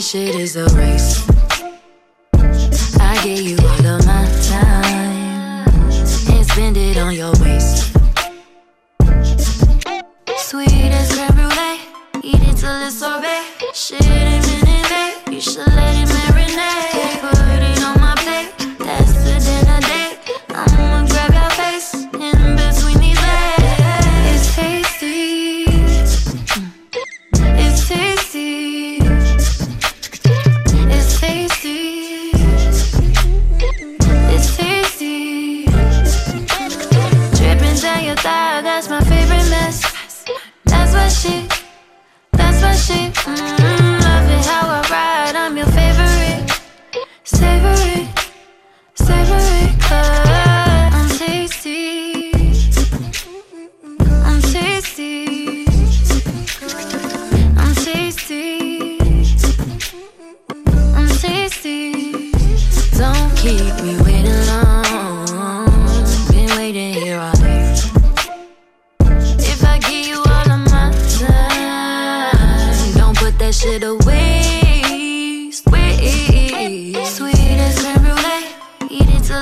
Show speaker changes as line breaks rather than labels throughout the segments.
this shit is a race.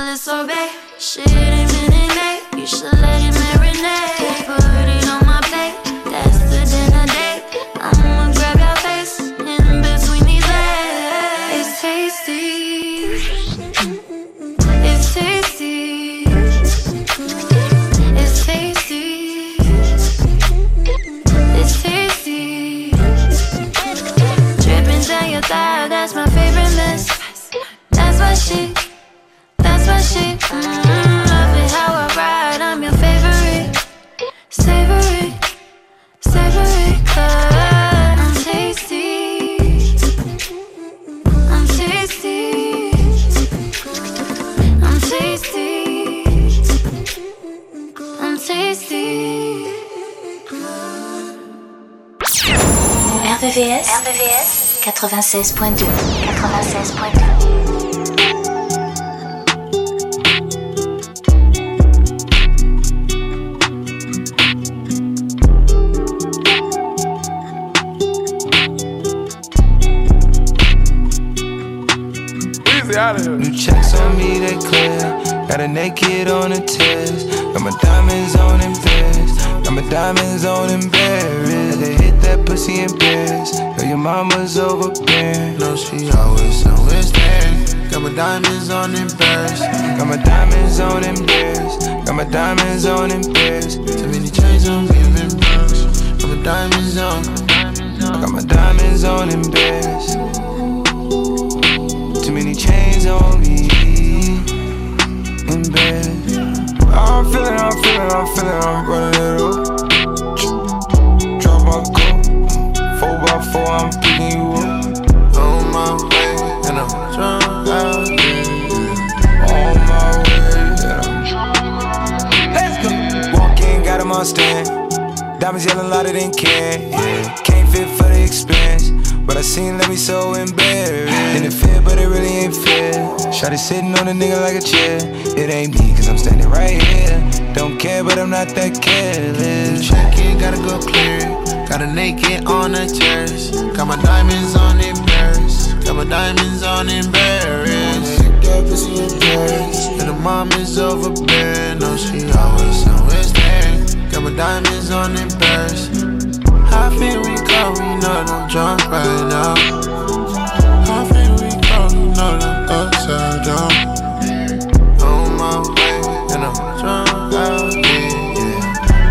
Till sorbet. Shit ain't minute made. You should let
96.2. 96.2.
Easy out of here.
New checks on me, they clear. Got a naked on a test. Got my diamonds on in Paris. Got my diamonds on in mama's overbearing.
No, she always, always there. Got my diamonds on in Paris.
Got my diamonds on in Paris. Got my diamonds on in Paris.
Too many chains on me, I'm. Got my diamonds on.
Got my diamonds on in Paris. Too many chains on me. In bed. Oh, I'm feeling, I'm feeling, I'm feeling, I'm running it up. Diamonds yelling louder than can. Yeah. Can't fit for the expense. But I seen let me so embarrassed. And it fit, but it really ain't fair. Shot it sitting on a nigga like a chair. It ain't me, cause I'm standing right here. Don't care, but I'm not that careless.
Check it, gotta go clear. Got a naked on the terrace. Got my diamonds on in Paris. Got my diamonds on in Paris. That pussy in Paris. And the mom is overbearing. No, she always, always there. Got my diamonds on in Paris. How feel we go? We know I'm drunk right now. How feel we know I'm upside down. On my way, and I'm drunk out here.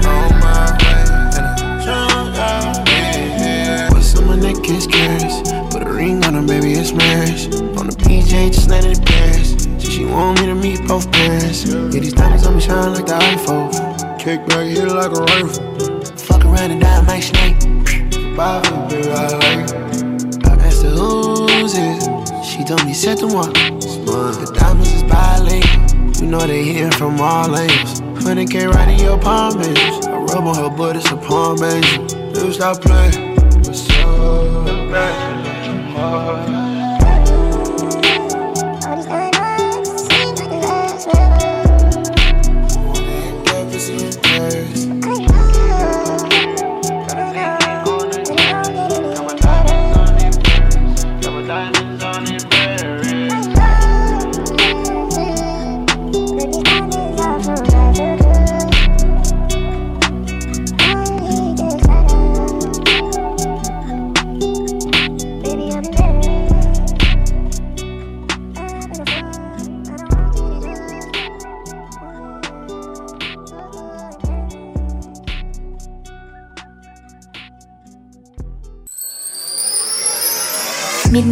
On my way, and I'm drunk out here. What's on my neck is. Put a ring on her, baby, it's marriage. On the PJ, just let it pass. She, she want me to meet both parents. Yeah, these diamonds on me shine like the iPhone. Kick back, hit it like a rifle. Fuck around and die, my snake. Bye, baby, I like it. roses. She told me, set them up. The diamonds is bilingual. You know they hitting from all angles. 100k right in your palm, baby. I rub on her butt, it's a palm, baby. Never stop playing. What's up?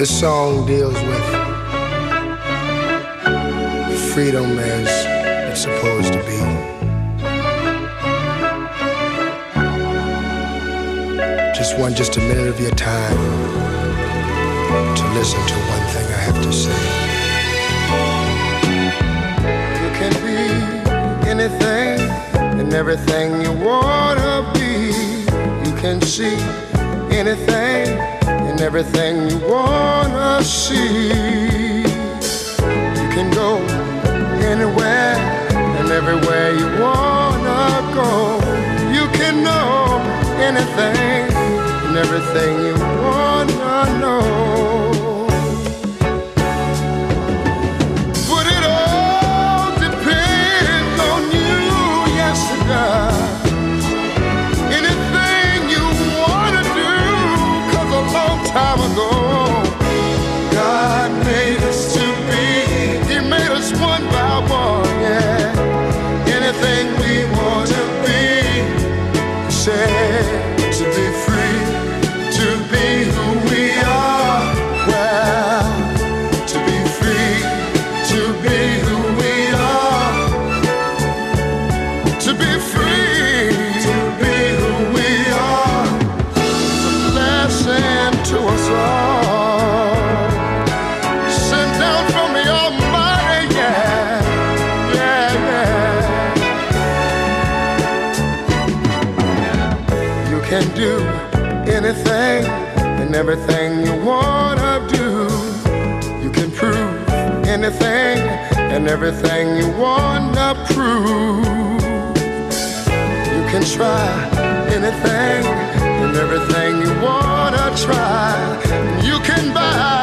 This
song deals with freedom as it's supposed to be. Just one, just a minute of your time to listen to one thing I have to say. You can be anything and everything you wanna be. You can see anything and everything you wanna see. You can go anywhere and everywhere you wanna go. You can know anything and everything you wanna know. everything you wanna do. You can prove anything and everything you wanna prove. You can try anything and everything you wanna try. You can buy.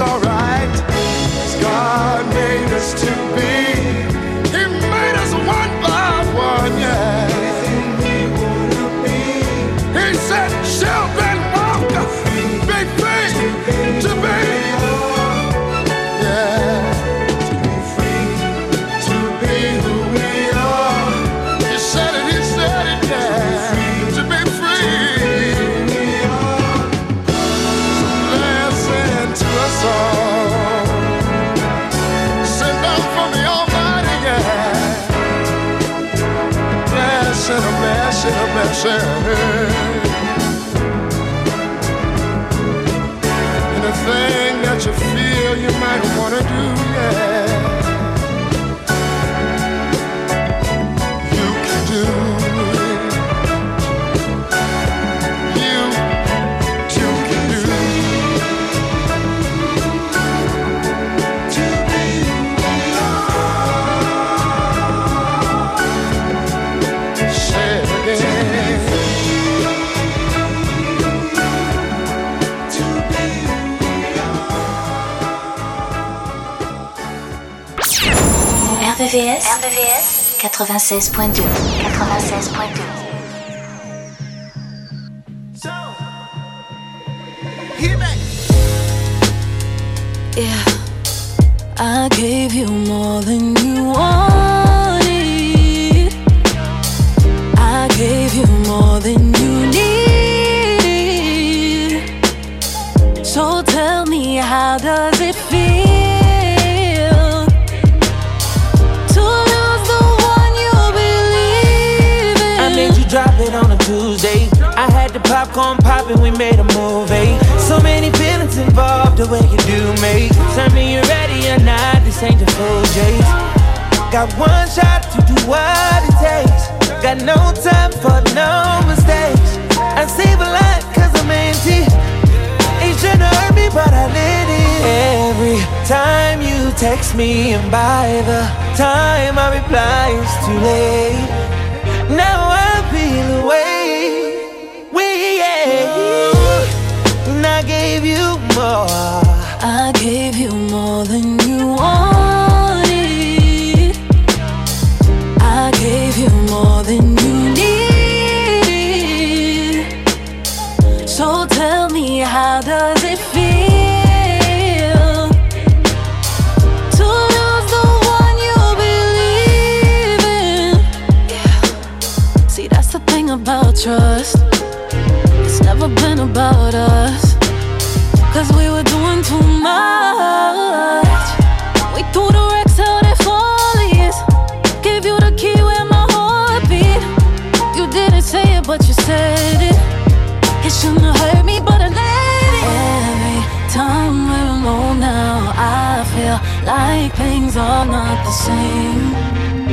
alright. Cause
God made us to be. RVVS, RVVS 96.2 96.2 had the popcorn popping, we made a movie. Eh? So many feelings involved, the way you do me. Tell me you're ready or not, this ain't the full J's. Got one shot to do what it takes. Got no time for no mistakes. I save a lot cause I'm empty. Ain't tryna hurt me, but I let it. Every time you text me, and by the time I reply, it's too late. Now gave you more.
I gave you more than you wanted. I gave you more than you need. So tell me, how does it feel to lose the one you believe in? See, that's the thing about trust. It's never been about us. Cause we were doing too much. We threw the wrecks out at Follies. Gave you the key where my heart beat. You didn't say it, but you said it. It shouldn't hurt me, but I let it. Every time we're alone now, I feel like things are not the same.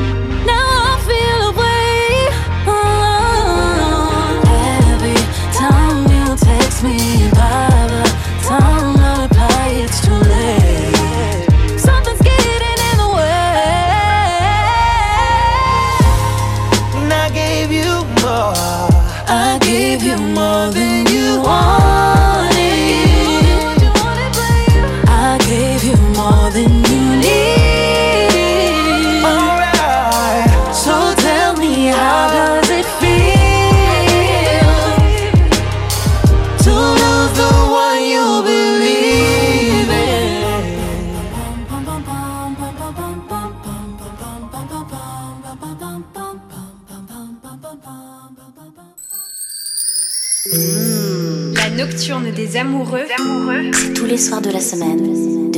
amoureux,
amoureux. tous les soirs de la semaine,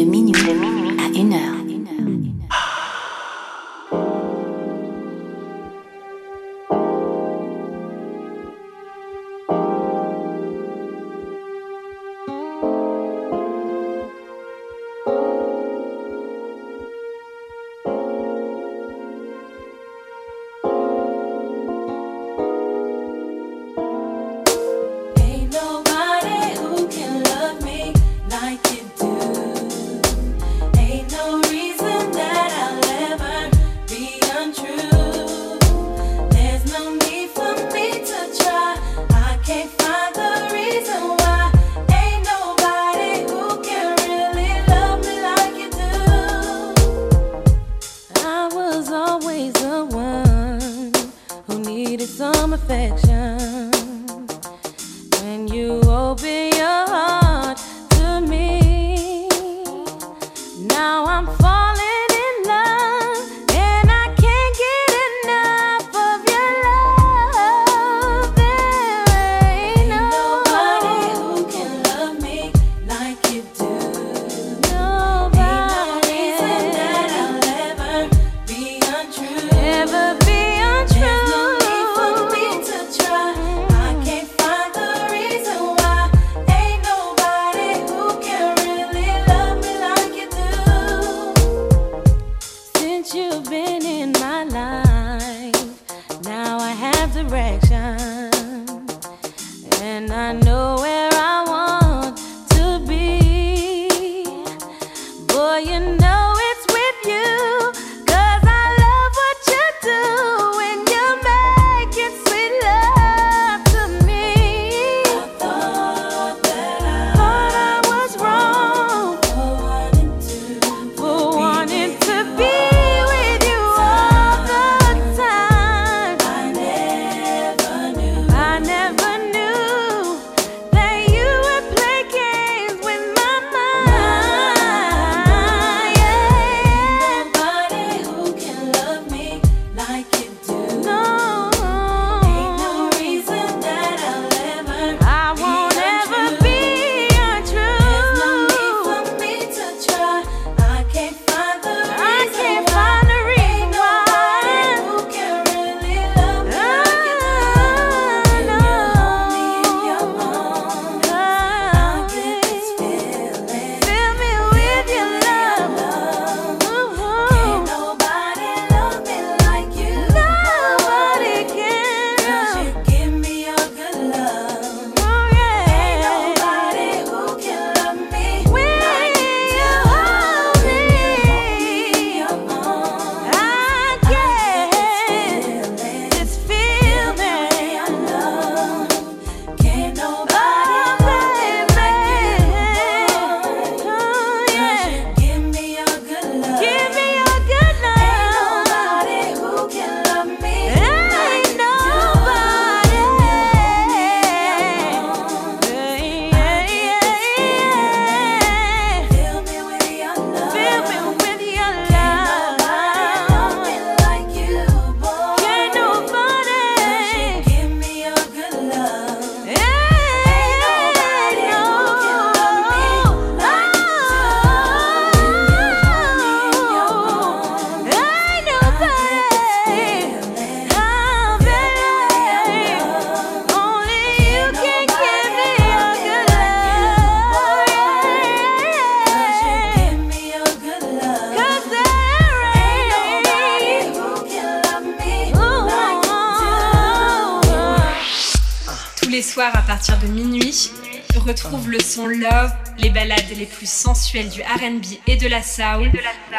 sensuelle du RB et de la soul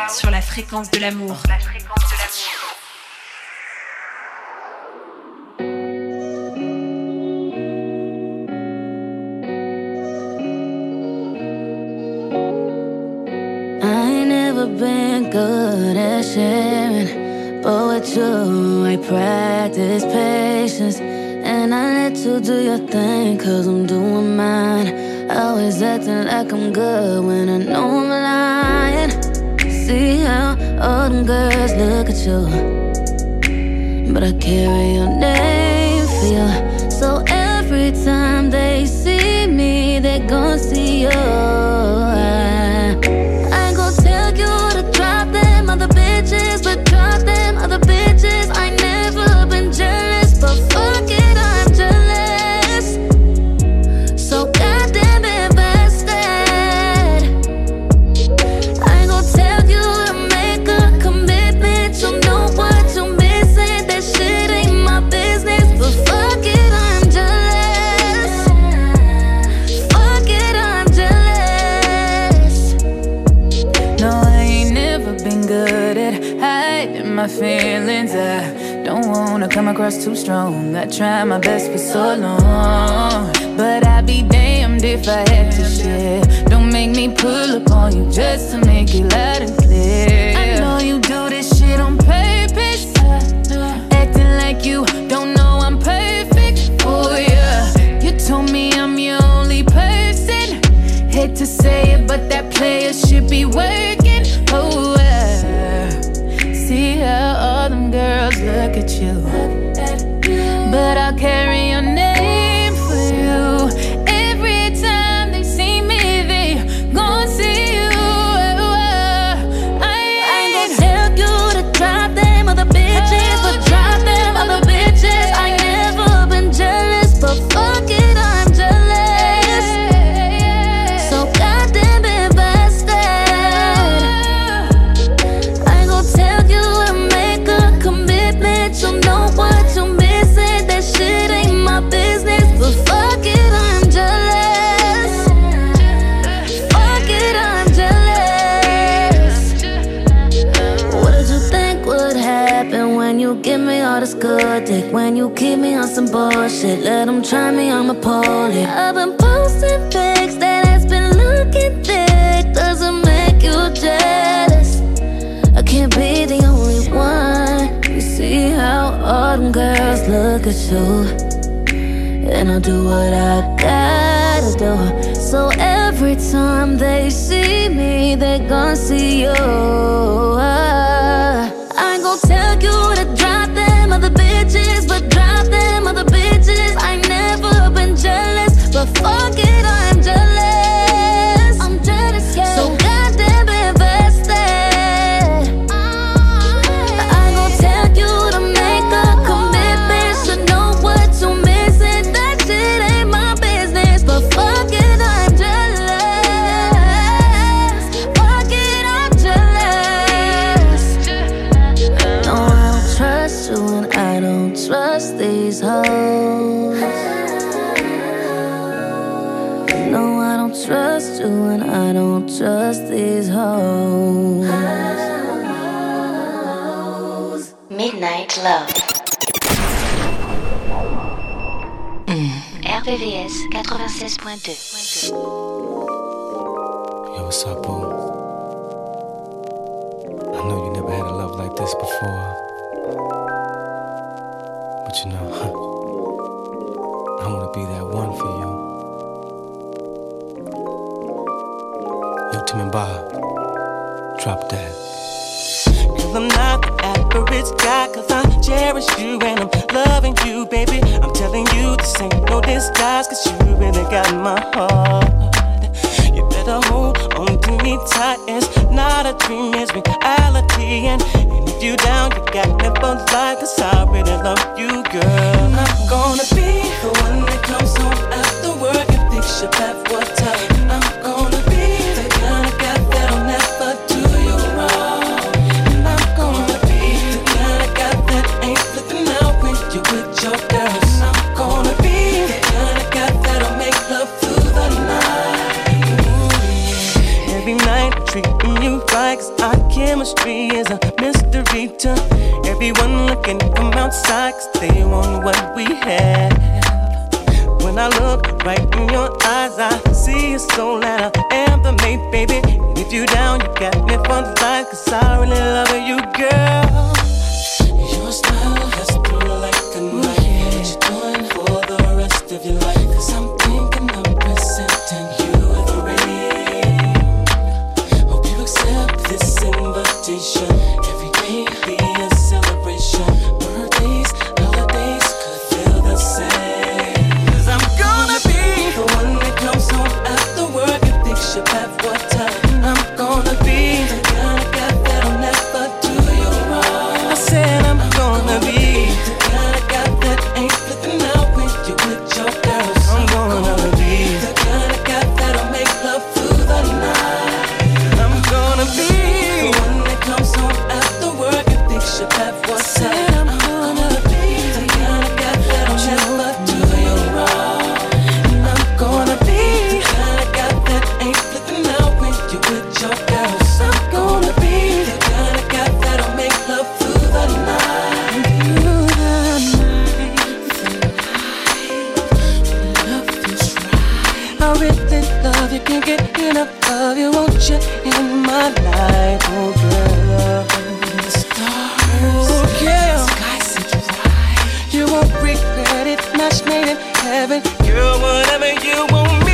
sur la fréquence de l'amour.
been good at sharing, but with you, I practice patience. And I let you do your thing, cause I'm doing mine. Always acting like I'm good when I know I'm lying. See how all them girls look at you. But I carry your name for you. So every time they see me, they gon' see you. I
try my best. And I'll
do what I gotta do. So every time they see me, they gon' see you.
RVVS 96.2.
Yo, what's up, boo? I know you never had a love like this before. But you know, huh? I wanna be that one for you. Yo, Tim and Bob, drop that.
Cause I'm not the average guy, cause I cherish you and I'm loving you, baby. This ain't no disguise, cause you really got my heart. You better hold on to me tight. It's not a dream, it's reality. And if you down, you got never lie, cause I you, can't get enough of you. Won't you in my life, oh girl? The stars, oh. Sky set you won't regret it. Match made in heaven, girl. Whatever you want.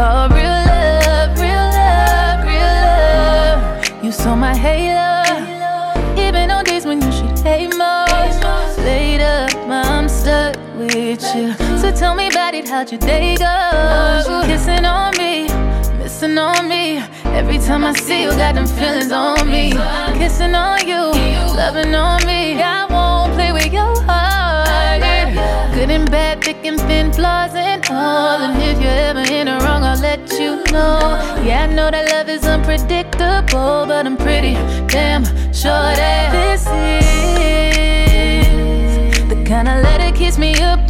call real love, real love, real love. You saw my halo, even on days when you should hate most. Up, I'm stuck with you. So tell me about it, how'd your day go? Kissing on me, missing on me. Every time I see you, got them feelings on me. Kissing on you, loving on me. Good and bad, thick thin, flaws and all. And if you're ever in the wrong, I'll let you know. Yeah, I know that love is unpredictable, but I'm pretty damn sure that this is the kind of letter kiss me up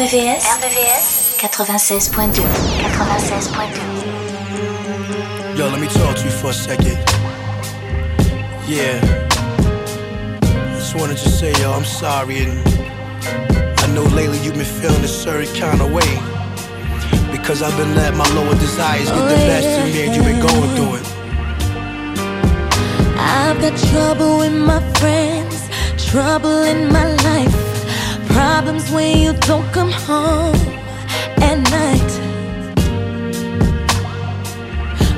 RVVS, RVVS 96.2 96.2
Yo, let me talk to you for a second. Yeah. I just wanted to say, yo, I'm sorry. And I know lately you've been feeling a certain kind of way. Because I've been letting my lower desires get the best of me and you've been going through it.
I've got trouble with my friends, trouble in my life, problems when you don't come home at night.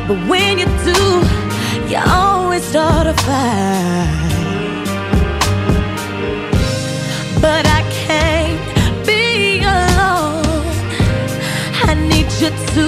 But when you do, you always start a fight. But I can't be alone. I need you to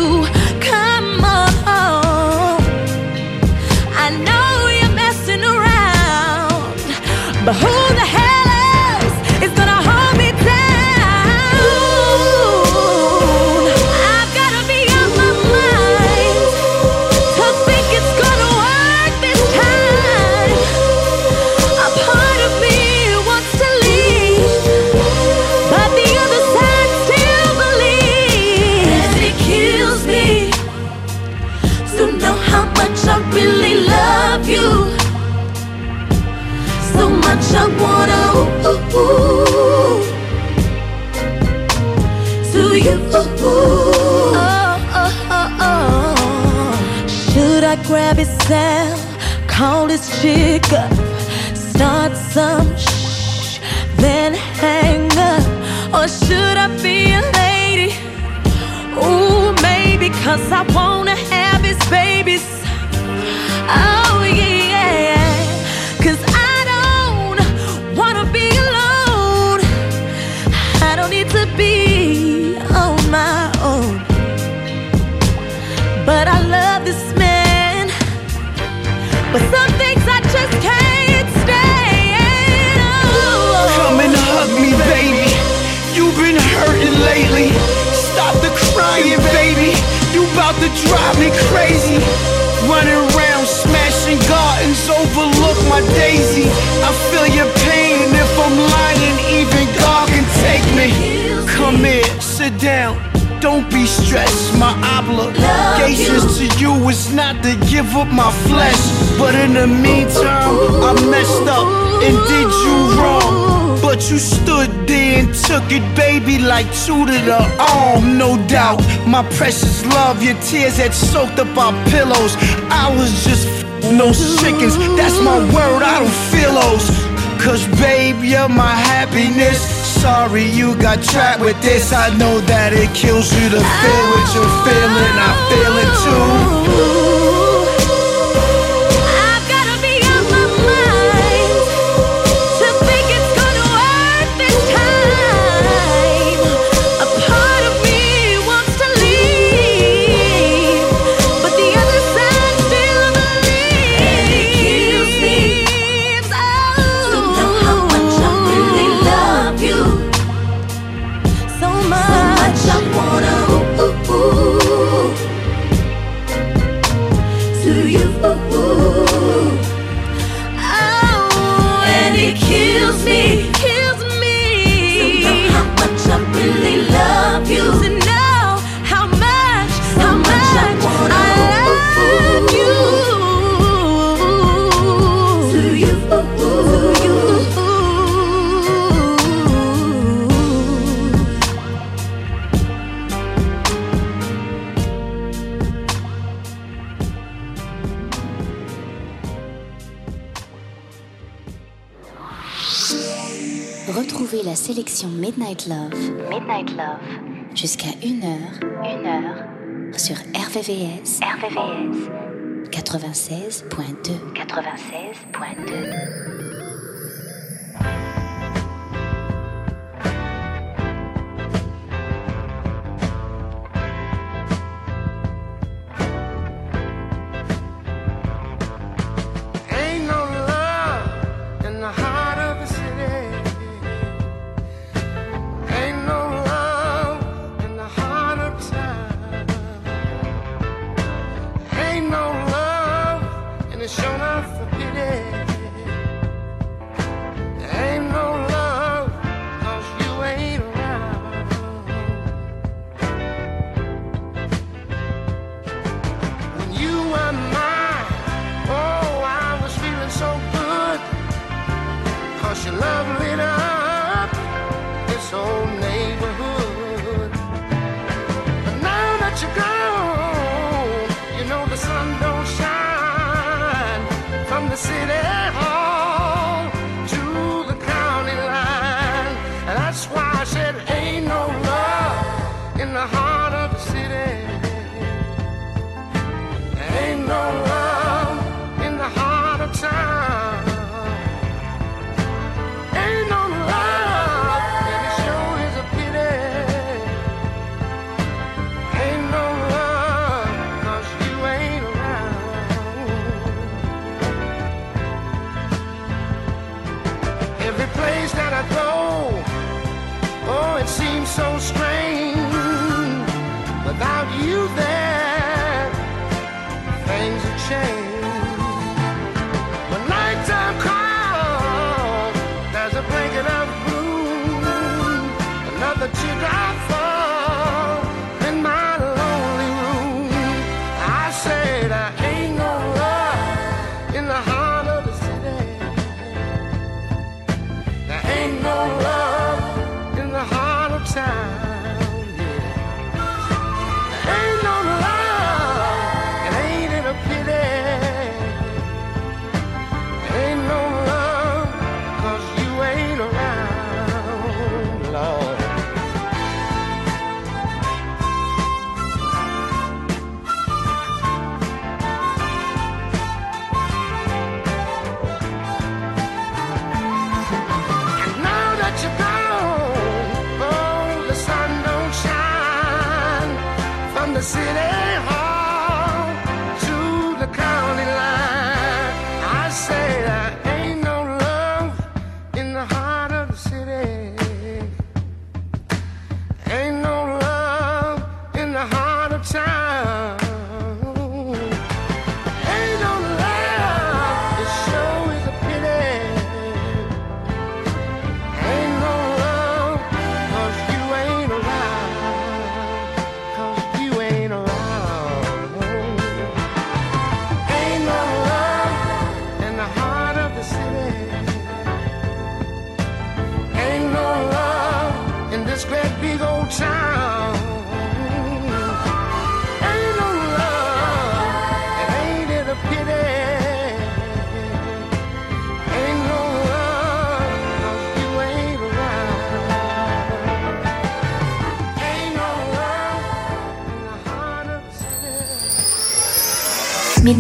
I grab his cell, call this chick up, start some shh, then hang up? Or should I be a lady? Ooh, maybe cause I wanna
about to drive me crazy. Running around, smashing gardens, overlook my daisy. I feel your pain. If I'm lying, even God can take me. Come here, sit down. Don't be stressed. My obligations to you is not to give up my flesh. But in the meantime, I messed up and did you wrong. But you stood there and took it, baby, like two to the arm, no doubt. My precious love, your tears had soaked up our pillows. I was just those chickens, that's my word, I don't feel those. Cause babe, you're my happiness. Sorry you got trapped with this. I know that it kills you to feel what you're feeling. I feel it too.
Midnight Love, Midnight Love, jusqu'à 1h, 1h, sur RVVS, RVVS, 96.2, 96.2.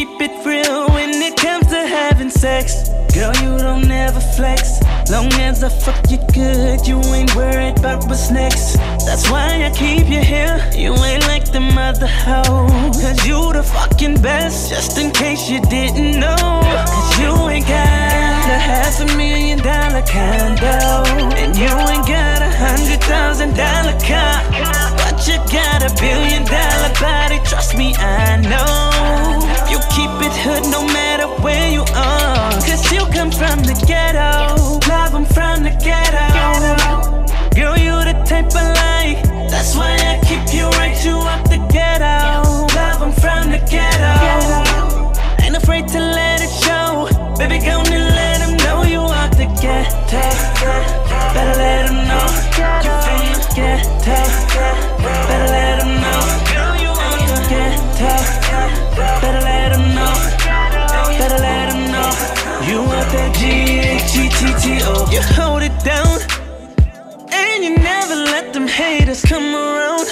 keep it real when it comes to having sex. Girl, you don't ever flex. Long as I fuck you good, you ain't worried about what's next. That's why I keep you here. You ain't like the mother hoe. Cause you the fucking best, just in case you didn't know. Cause you ain't got a half a million dollar condo. And you ain't got a hundred thousand dollar car. But you got a billion dollar body, trust me, I know. You keep it hood no matter where you are. Cause you come from the ghetto. Love, I'm from the ghetto. Girl, you the type of like. That's why I keep you right, you out the ghetto. Love, I'm from the ghetto. Ain't afraid to let it show. Baby, go and let them know you out the ghetto. Better let them know. You from the ghetto. Better let them know. Girl, you out the ghetto. Better let them know. Better let them know. You want that G-H-G-T-T-O. You hold it down. And you never let them haters come around.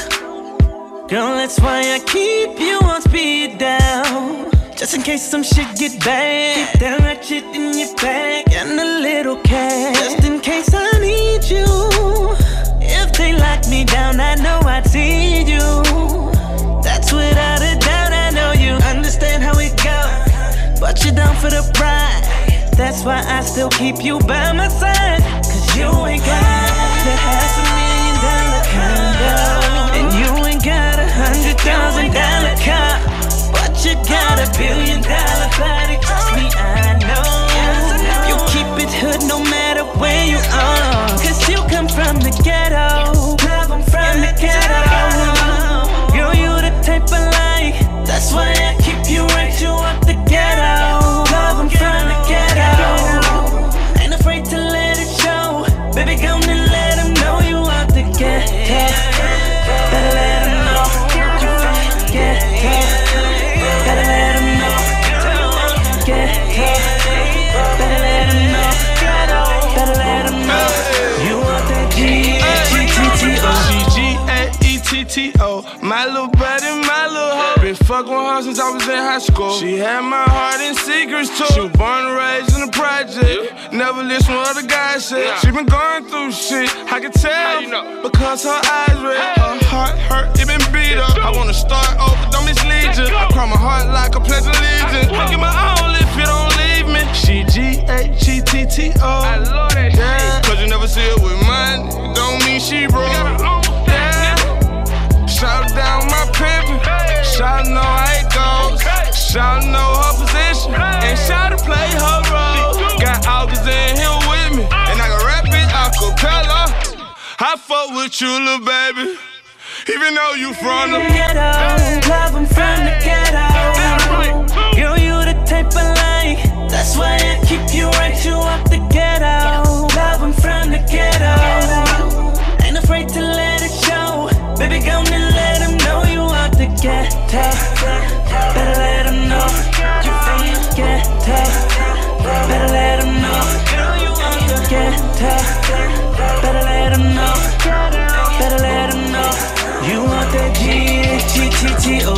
Girl, that's why I keep you on speed down. Just in case some shit get bad. Keep that ratchet in your bag and a little cash. Just in case I need you. If they lock me down, I know I'd see you. That's without a doubt, But you're down for the ride. That's why I still keep you by my side. Cause you ain't got that half a million dollar condo. And you ain't got a hundred thousand dollar car. But you got a billion dollar body. Trust me, I know. You keep it hood no matter where you are.
Since I was in high school. She had my heart in secrets too. She was born and raised in the project. Never listen to what other guys say. She been going through shit. I can tell. Because her eyes red. Her heart hurt, it been beat up. I wanna start over, don't mislead you. I cry my heart like a pledge of allegiance. I give my all if you don't leave me. She G-H-G-T-T-O. I love that yeah. Cause you never see her with money. Don't mean she broke. Yeah. Shout down my pimpin'. Shout know how it goes. Shout know her position. And shout to play her role. Got Alvis in here with me. And I can rap it acapella. I fuck with you, little baby. Even though you from the
ghetto, love I'm from the ghetto. Girl, you the type I like. That's why I keep you right. You up the ghetto, love I'm from the ghetto. Ain't afraid to let it show. Baby, go tough. Better let them know you ain't get tough. Better let them know you ain't get tough. Better let them know. Better let them know. You want that G, G, G, G, O.